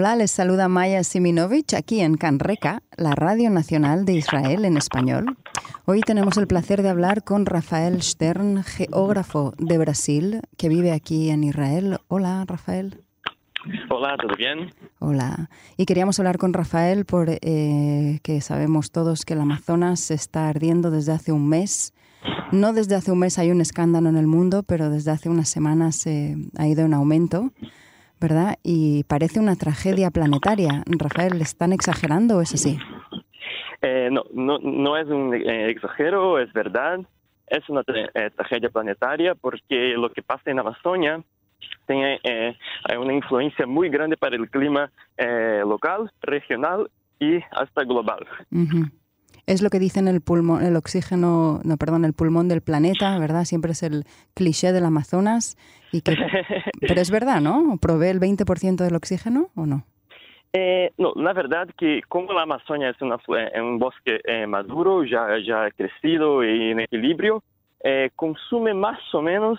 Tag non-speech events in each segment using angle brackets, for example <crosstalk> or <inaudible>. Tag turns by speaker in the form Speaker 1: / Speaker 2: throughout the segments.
Speaker 1: Hola, les saluda Maya Siminovich aquí en Canreca, la Radio Nacional de Israel en español. Hoy tenemos el placer de hablar con Rafael Stern, geógrafo de Brasil, que vive aquí en Israel. Hola, Rafael.
Speaker 2: Hola, ¿todo bien?
Speaker 1: Hola. Y queríamos hablar con Rafael porque eh, sabemos todos que el Amazonas está ardiendo desde hace un mes. No desde hace un mes hay un escándalo en el mundo, pero desde hace unas semanas eh, ha ido en aumento. ¿Verdad? Y parece una tragedia planetaria. Rafael, ¿están exagerando o es así?
Speaker 2: Eh, no, no, no es un eh, exagero, es verdad. Es una eh, tragedia planetaria porque lo que pasa en Amazonia tiene una influencia muy grande para el clima local, regional y hasta global
Speaker 1: es lo que dicen el pulmón, el oxígeno, no, perdón, el pulmón del planeta, ¿verdad? Siempre es el cliché del Amazonas. Y que, <laughs> pero es verdad, ¿no? ¿Provee el 20% del oxígeno o no?
Speaker 2: Eh, no, la verdad que como la Amazonia es una, un bosque eh, maduro, ya, ya crecido y en equilibrio, eh, consume más o menos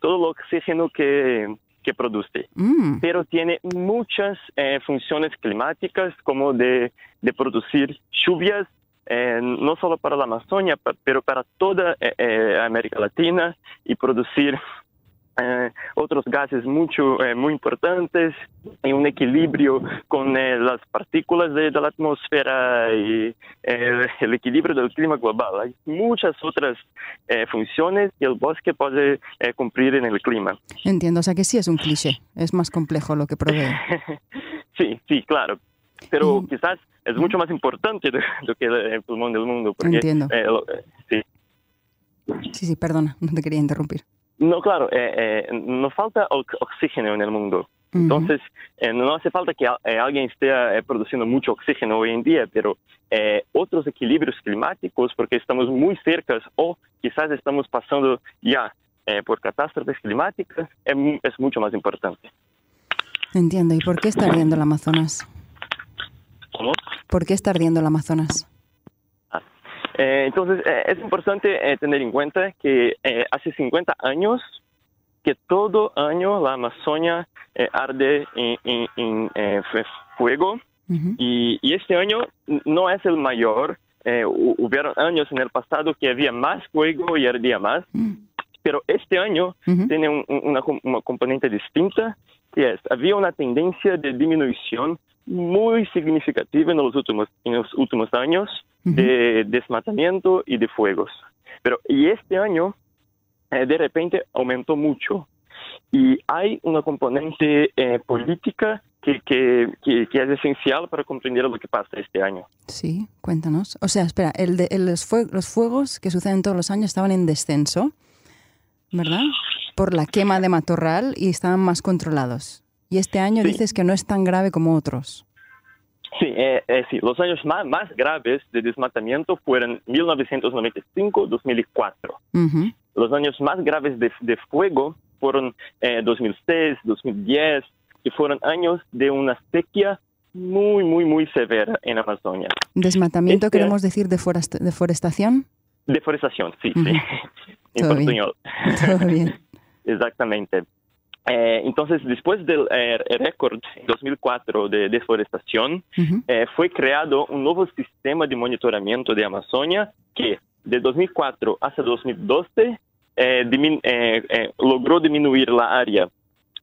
Speaker 2: todo el oxígeno que, que produce. Mm. Pero tiene muchas funciones climáticas como de, de producir lluvias eh, no solo para la Amazonia, pero para toda eh, eh, América Latina y producir otros gases mucho, muy importantes y un equilibrio con las partículas de, la atmósfera y el equilibrio del clima global. Hay muchas otras funciones que el bosque puede cumplir en el clima.
Speaker 1: Entiendo, o sea que sí es un cliché, es más complejo lo que provee. <laughs>
Speaker 2: sí, sí, claro, pero quizás es mucho más importante de, lo que el pulmón del mundo. Porque,
Speaker 1: Entiendo.
Speaker 2: Eh, eh, sí.
Speaker 1: sí, sí, perdona, <laughs> no te quería interrumpir.
Speaker 2: No, claro, eh, no falta oxígeno en el mundo. Entonces, no hace falta que alguien esté produciendo mucho oxígeno hoy en día, pero otros equilibrios climáticos, porque estamos muy cerca o quizás estamos pasando ya por catástrofes climáticas, es mucho más importante.
Speaker 1: Entiendo. ¿Y por qué está ardiendo el Amazonas? ¿Por qué está ardiendo el Amazonas?
Speaker 2: Ah, eh, entonces, eh, es importante eh, tener en cuenta que hace 50 años que todo año la Amazonia arde en, fuego y, este año no es el mayor. hubieron años en el pasado que había más fuego y ardía más, mm. pero este año tiene una, una componente distinta que es, había una tendencia de disminución muy significativa en los últimos, en los últimos años de desmatamiento y de fuegos. Pero y este año, eh, de repente, aumentó mucho. Y hay una componente eh, política que, que, que, es esencial para comprender lo que pasa este año.
Speaker 1: Sí, cuéntanos. O sea, espera, el de, los, los fuegos que suceden todos los años estaban en descenso, ¿verdad? Por la quema de matorral y estaban más controlados. Y este año dices que no es tan grave como otros.
Speaker 2: Sí, eh, eh, sí. los años más, más graves de desmatamiento fueron 1995-2004. Los años más graves de, de fuego fueron 2006, 2010, que fueron años de una sequía muy, muy, muy severa en Amazonia.
Speaker 1: ¿Desmatamiento este queremos decir deforestación?
Speaker 2: Deforestación, sí, sí. en <laughs>
Speaker 1: portuñol. Todo bien. <laughs>
Speaker 2: Exactamente. Eh, entonces, después del eh, récord en 2004 de deforestación, eh, fue creado un nuevo sistema de monitoramiento de Amazonia que de 2004 hasta 2012 logró disminuir la área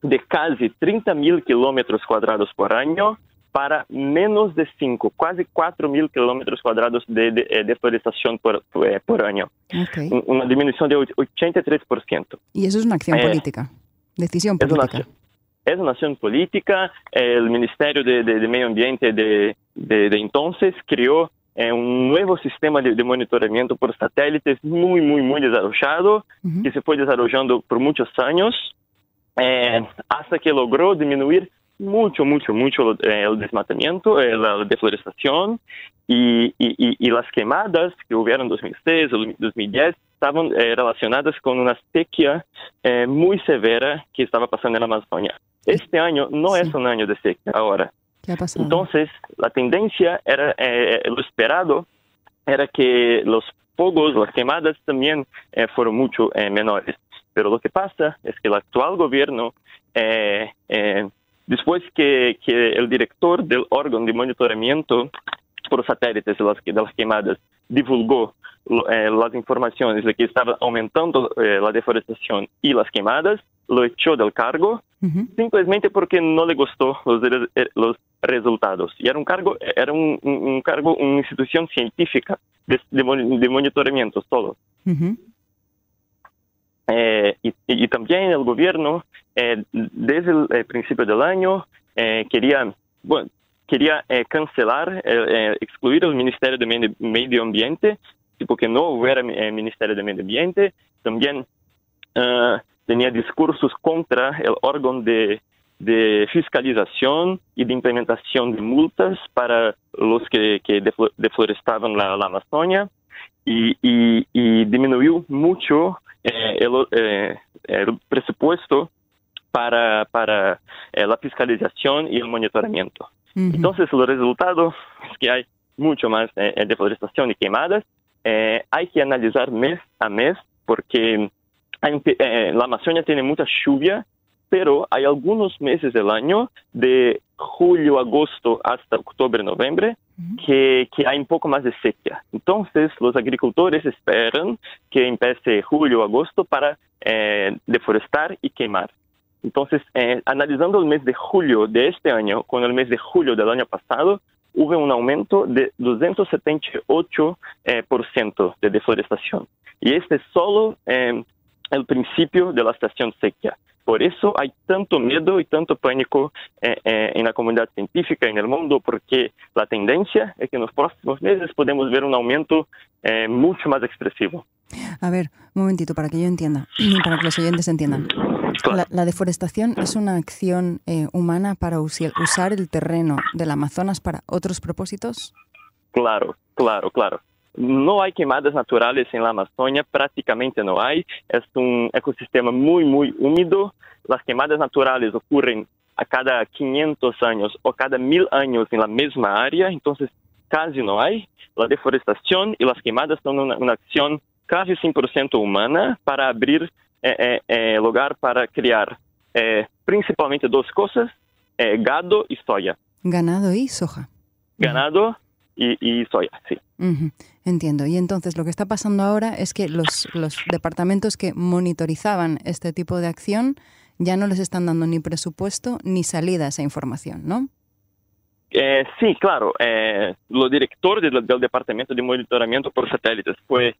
Speaker 2: de casi 30 mil kilómetros cuadrados por año para menos de 5, casi 4 mil kilómetros cuadrados de, deforestación por, por año. Una disminución de 83%.
Speaker 1: ¿Y eso es una acción política? Decisión política.
Speaker 2: Es una, acción política. El Ministerio de, Medio Ambiente de, entonces creó eh, un nuevo sistema de, monitoramiento por satélites muy, muy, muy desarrollado, que se fue desarrollando por muchos años, eh, hasta que logró disminuir mucho, mucho, mucho eh, el desmatamiento, la deforestación, y, y, las quemadas que hubieron en 2006 o 2010 estaban eh, relacionadas con una sequía eh, muy severa que estaba pasando en la Amazonia. Este año no es un año de sequía ahora.
Speaker 1: ¿Qué ha pasado?
Speaker 2: Entonces, la tendencia era, eh, lo esperado era que los fuegos, las quemadas también fueron mucho menores. Pero lo que pasa es que el actual gobierno, después que, que el director del órgano de monitoramiento por satélites de las, de las quemadas divulgó eh, las informaciones de que estaba aumentando eh, la deforestación y las quemadas, lo echó del cargo simplemente porque no le gustó los, eh, los resultados. Y era un cargo, era un, un, cargo, una institución científica de, de, monitoramiento solo. Eh, y, y, también el gobierno, eh, desde el, principio del año, quería, bueno, quería eh, cancelar, eh, eh, excluir el Ministerio de Medio Ambiente, porque no hubiera Ministerio de Medio Ambiente. También tenía discursos contra el órgano de, fiscalización y de implementación de multas para los que, deforestaban la, Amazonia y, disminuyó mucho el, presupuesto para, para la fiscalización y el monitoramiento. Entonces, el resultado es que hay mucho más eh, eh, deforestación y quemadas. Eh, hay que analizar mes a mes porque la Amazonia tiene mucha lluvia, pero hay algunos meses del año, de julio, agosto hasta octubre, noviembre, que, que, hay un poco más de sequía. Entonces, los agricultores esperan que empiece julio, agosto para deforestar y quemar. Entonces, eh, analizando el mes de julio de este año con el mes de julio del año pasado, hubo un aumento de 278% eh, por de deforestación. Y este es solo eh, el principio de la estación sequía. Por eso hay tanto miedo y tanto pánico en la comunidad científica en el mundo, porque la tendencia es que en los próximos meses podemos ver un aumento mucho más expresivo.
Speaker 1: A ver, un momentito para que yo entienda, para que los oyentes entiendan. La, deforestación es una acción eh, humana para usar el terreno del Amazonas para otros propósitos.
Speaker 2: Claro, claro, claro. No hay quemadas naturales en la Amazonia, prácticamente no hay. Es un ecosistema muy, muy húmedo. Las quemadas naturales ocurren a cada 500 años o cada mil años en la misma área, entonces casi no hay. La deforestación y las quemadas son una acción casi 100% humana para abrir eh, eh, lugar para criar eh, principalmente dos cosas, gado y soya.
Speaker 1: Ganado y soja.
Speaker 2: Ganado y, soya, sí.
Speaker 1: Entiendo. Y entonces lo que está pasando ahora es que los, los departamentos que monitorizaban este tipo de acción ya no les están dando ni presupuesto ni salida a esa información, ¿no?
Speaker 2: sí, claro. Eh, lo director del, Departamento de Monitoramiento por Satélites fue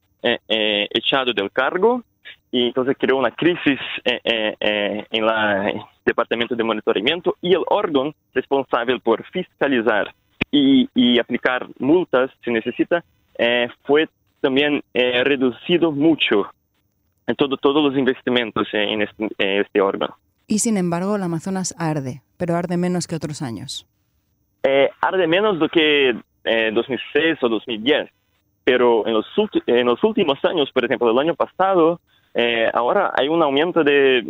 Speaker 2: echado del cargo y entonces creó una crisis eh, eh, eh, en el Departamento de Monitoramiento y el órgano responsable por fiscalizar y, aplicar multas si necesita fue también reducido mucho en todo, todos los investimentos en este, este, órgano.
Speaker 1: Y sin embargo, el Amazonas arde, pero arde menos que otros años.
Speaker 2: arde menos do que 2006 o 2010, pero en los, en los últimos años, por ejemplo, el año pasado, eh, ahora hay un aumento de,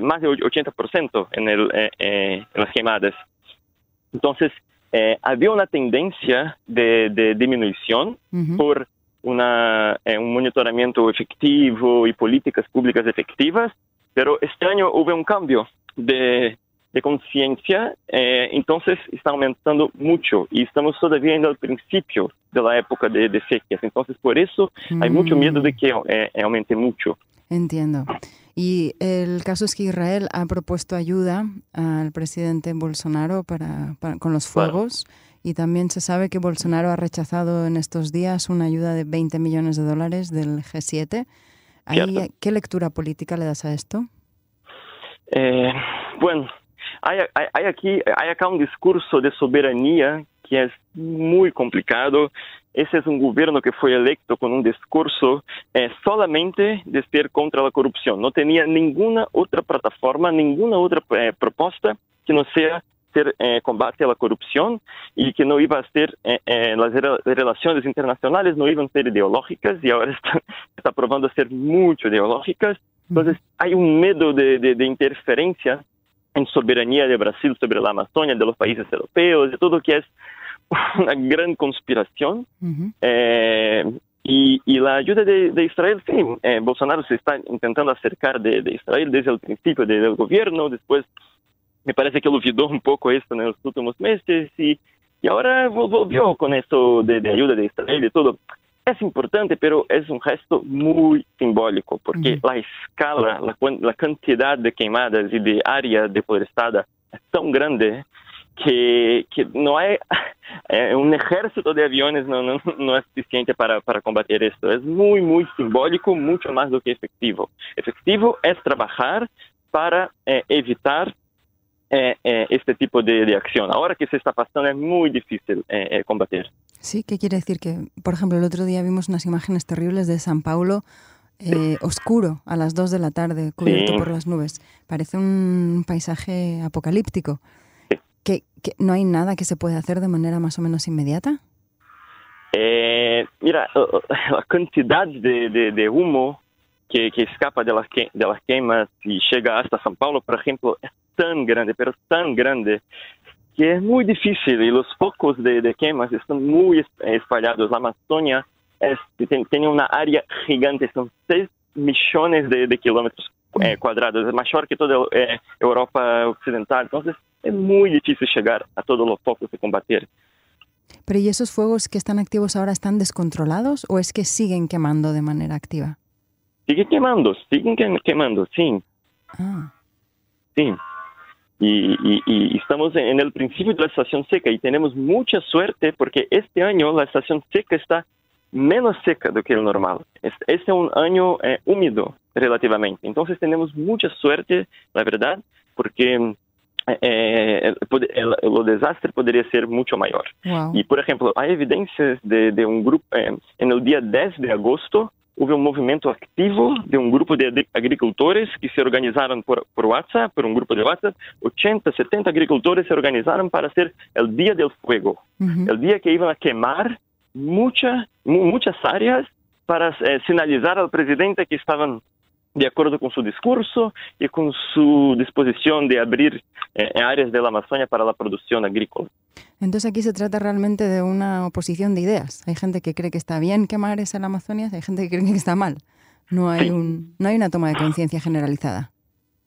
Speaker 2: más de 80% en, el, eh, eh, en las quemadas. Entonces, había una tendencia de, disminución por una, un monitoramiento efectivo y políticas públicas efectivas, pero este año hubo un cambio de, conciencia, entonces está aumentando mucho y estamos todavía en el principio de la época de, de sequías. Entonces, por eso hay mucho miedo de que aumente mucho.
Speaker 1: Entiendo. Y el caso es que Israel ha propuesto ayuda al presidente Bolsonaro para, con los fuegos y también se sabe que Bolsonaro ha rechazado en estos días una ayuda de 20 millones de dólares del G7. ¿Qué lectura política le das a esto?
Speaker 2: Eh, bueno, hay, hay, aquí, hay acá un discurso de soberanía que es muy complicado ese es un gobierno que fue electo con un discurso eh, solamente de ser contra la corrupción. No tenía ninguna otra plataforma, ninguna otra eh, propuesta que no sea ser eh, combate a la corrupción y que no iba a ser, eh, eh, las relaciones internacionales no iban a ser ideológicas y ahora <laughs> está, está probando a ser mucho ideológicas. Entonces hay un miedo de, de, interferencia en soberanía de Brasil sobre la Amazonia, de los países europeos, de todo que es una gran conspiración. Y, y, la ayuda de, de Israel, sí, Bolsonaro se está intentando acercar de, de Israel desde el principio del gobierno, después me parece que olvidó un poco esto en los últimos meses y, y ahora volvió con esto de, de, ayuda de Israel y todo. Es importante, pero es un gesto muy simbólico, porque la escala, la, la, cantidad de quemadas y de área deforestada es tan grande que, que no hay eh, un ejército de aviones no, no, <laughs> no es suficiente para, para combatir esto. Es muy, muy simbólico, mucho más do que efectivo. Efectivo es trabajar para eh, evitar eh, este tipo de, de, acción. Ahora que se está pasando es muy difícil eh, eh, combatir.
Speaker 1: Sí, ¿qué quiere decir? Que, por ejemplo, el otro día vimos unas imágenes terribles de San Paulo eh, oscuro a las 2 de la tarde, cubierto sí. por las nubes. Parece un paisaje apocalíptico. ¿Que, que no hay nada que se pueda hacer de manera más o menos inmediata?
Speaker 2: Eh, mira, <laughs> la cantidad de, de, de humo que, que, escapa de las, que, de las quemas y llega hasta São Paulo, por ejemplo, es tan grande, pero tan grande, que es muy difícil y los focos de, de quemas están muy espalhados. La Amazonia es, tiene una área gigante, son 6 millones de, de kilómetros eh, cuadrados, es mayor que toda eh, Europa occidental, entonces es muy difícil llegar a todos los focos de combatir.
Speaker 1: Pero ¿y esos fuegos que están activos ahora están descontrolados o es que siguen quemando de manera activa?
Speaker 2: Sigue quemando, siguen quemando, sí.
Speaker 1: Ah.
Speaker 2: Sí. Y, y, y, estamos en el principio de la estación seca y tenemos mucha suerte porque este año la estación seca está menos seca do que el normal. Este es un año eh, húmedo relativamente. Entonces tenemos mucha suerte, la verdad, porque eh, el, el, el, desastre podría ser mucho mayor.
Speaker 1: Wow.
Speaker 2: Y por ejemplo, hay evidencias de, de un grupo, en el día 10 de agosto, houve um movimento activo de um grupo de agricultores que se organizaram por, por WhatsApp, por um grupo de WhatsApp. 80, 70 agricultores se organizaram para ser o Dia del Fuego,
Speaker 1: Uhum.
Speaker 2: o dia que iam a queimar mucha, mu- muchas áreas para eh, sinalizar ao presidente que estavam de acordo com seu discurso e com sua disposição de abrir eh, áreas da Amazônia para a produção agrícola.
Speaker 1: Entonces aquí se trata realmente de una oposición de ideas. Hay gente que cree que está bien quemar esa la Amazonia, hay gente que cree que está mal. No hay,
Speaker 2: Sí.
Speaker 1: un, no hay una toma de conciencia generalizada.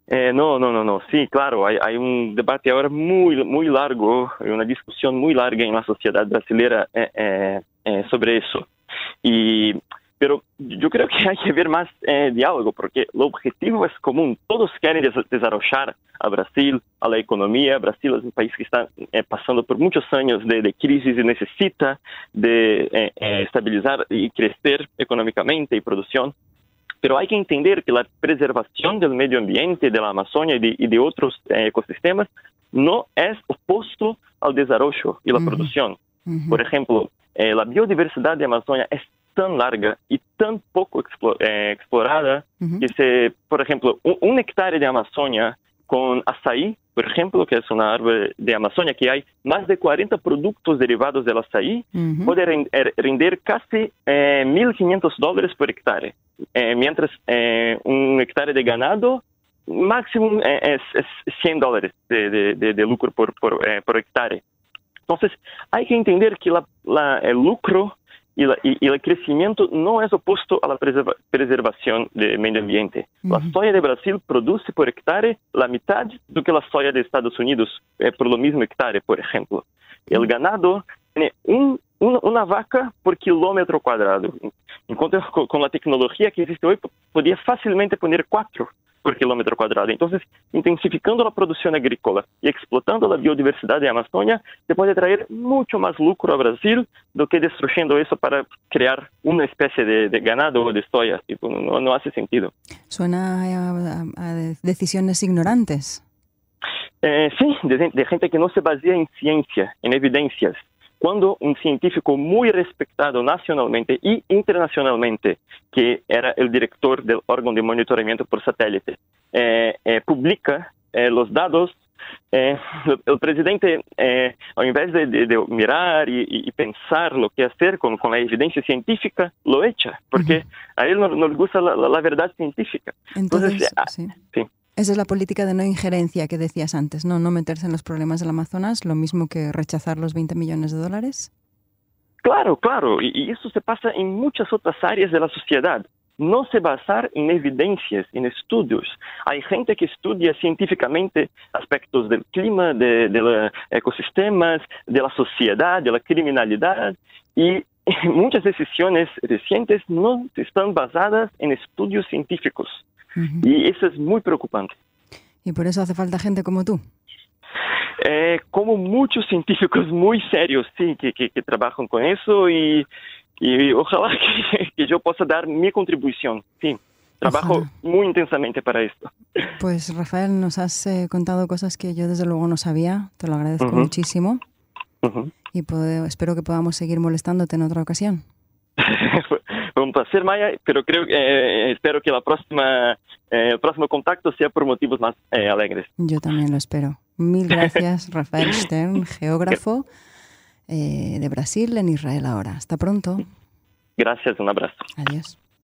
Speaker 2: Eh, no, no, no, no. Sí, claro, hay un debate ahora muy, muy largo, una discusión muy larga en la sociedad brasileña eh, eh, sobre eso. Y, pero yo creo que <laughs> hay que ver más eh, diálogo, porque el objetivo es común. Todos quieren des- desarrollar a Brasil, a la. Brasil es un país que está pasando por muchos años de, de y necesita de estabilizar y crecer económicamente y producción. Pero hay que entender que la preservación del medio ambiente, de la Amazonia y de, y de otros eh, ecosistemas no es opuesto al desarrollo y la
Speaker 1: Ujú.
Speaker 2: producción.
Speaker 1: Ujú.
Speaker 2: Por ejemplo, eh, la biodiversidad de Amazonia es tan larga y tan poco explo- eh, explorada
Speaker 1: Ujú.
Speaker 2: que se, por ejemplo, un, un hectárea de Amazonia con açaí, por ejemplo, que es una árbol de Amazonia que hay más de 40 productos derivados del açaí,
Speaker 1: Ujú.
Speaker 2: puede ren- er- render casi eh, 1.500 dólares por hectárea, Eh, mientras eh, un hectárea de ganado máximo eh, es, es 100 dólares de, de- de- de lucro por, por, eh, por hectárea. Entonces, hay que entender que la- la- el lucro y, la- y- y el crecimiento no es opuesto a la preserva- preservación del medio ambiente. La
Speaker 1: Ujú.
Speaker 2: soya de Brasil produce por hectárea la mitad de que la soya de Estados Unidos eh, por lo mismo hectárea, por ejemplo. El ganado tiene un- un- una vaca por kilómetro cuadrado. Enquanto con, con la tecnología que existe hoy, p- podía fácilmente poner cuatro por kilómetro cuadrado. Entonces, intensificando la producción agrícola y explotando la biodiversidad de Amazonia, se puede traer mucho más lucro a Brasil do que destruyendo eso para crear una especie de, de ganado o de soya. Tipo, no, no hace sentido.
Speaker 1: Suena a, a- a decisiones ignorantes.
Speaker 2: Eh, sí, de, de gente que no se basea en ciencia, en evidencias. Cuando un científico muy respetado nacionalmente y internacionalmente, que era el director del órgano de monitoramiento por satélite, eh, eh, publica eh, los datos eh, el, presidente, eh, al invés de, mirar y, pensar lo que hacer con, la evidencia científica, lo echa, porque a él no, le gusta la, verdad científica.
Speaker 1: Entonces, ah, sí. Esa es la política de no injerencia que decías antes, ¿no? No meterse en los problemas del Amazonas, lo mismo que rechazar los 20 millones de dólares.
Speaker 2: Claro, claro, y, eso se pasa en muchas otras áreas de la sociedad. No se basar en evidencias, en estudios. Hay gente que estudia científicamente aspectos del clima, de, los ecosistemas, de la sociedad, de la criminalidad, y <laughs> muchas decisiones recientes no están basadas en estudios científicos. Y eso es muy preocupante.
Speaker 1: ¿Y por eso hace falta gente como tú?
Speaker 2: Eh, como muchos científicos muy serios, sí, que, que, trabajan con eso y, y ojalá <laughs> que, yo pueda dar mi contribución, sí. Trabajo muy intensamente para esto.
Speaker 1: Pues Rafael, nos has eh, contado cosas que yo desde luego no sabía, te lo agradezco muchísimo y espero que podamos seguir molestándote en otra ocasión. <laughs>
Speaker 2: Fue un placer, Maya, pero creo que eh, espero que la próxima, eh, el próximo contacto sea por motivos más eh, alegres.
Speaker 1: Yo también lo espero. Mil gracias, <laughs> Rafael Stern, geógrafo de Brasil en Israel ahora. Hasta pronto.
Speaker 2: Gracias, un abrazo.
Speaker 1: Adiós.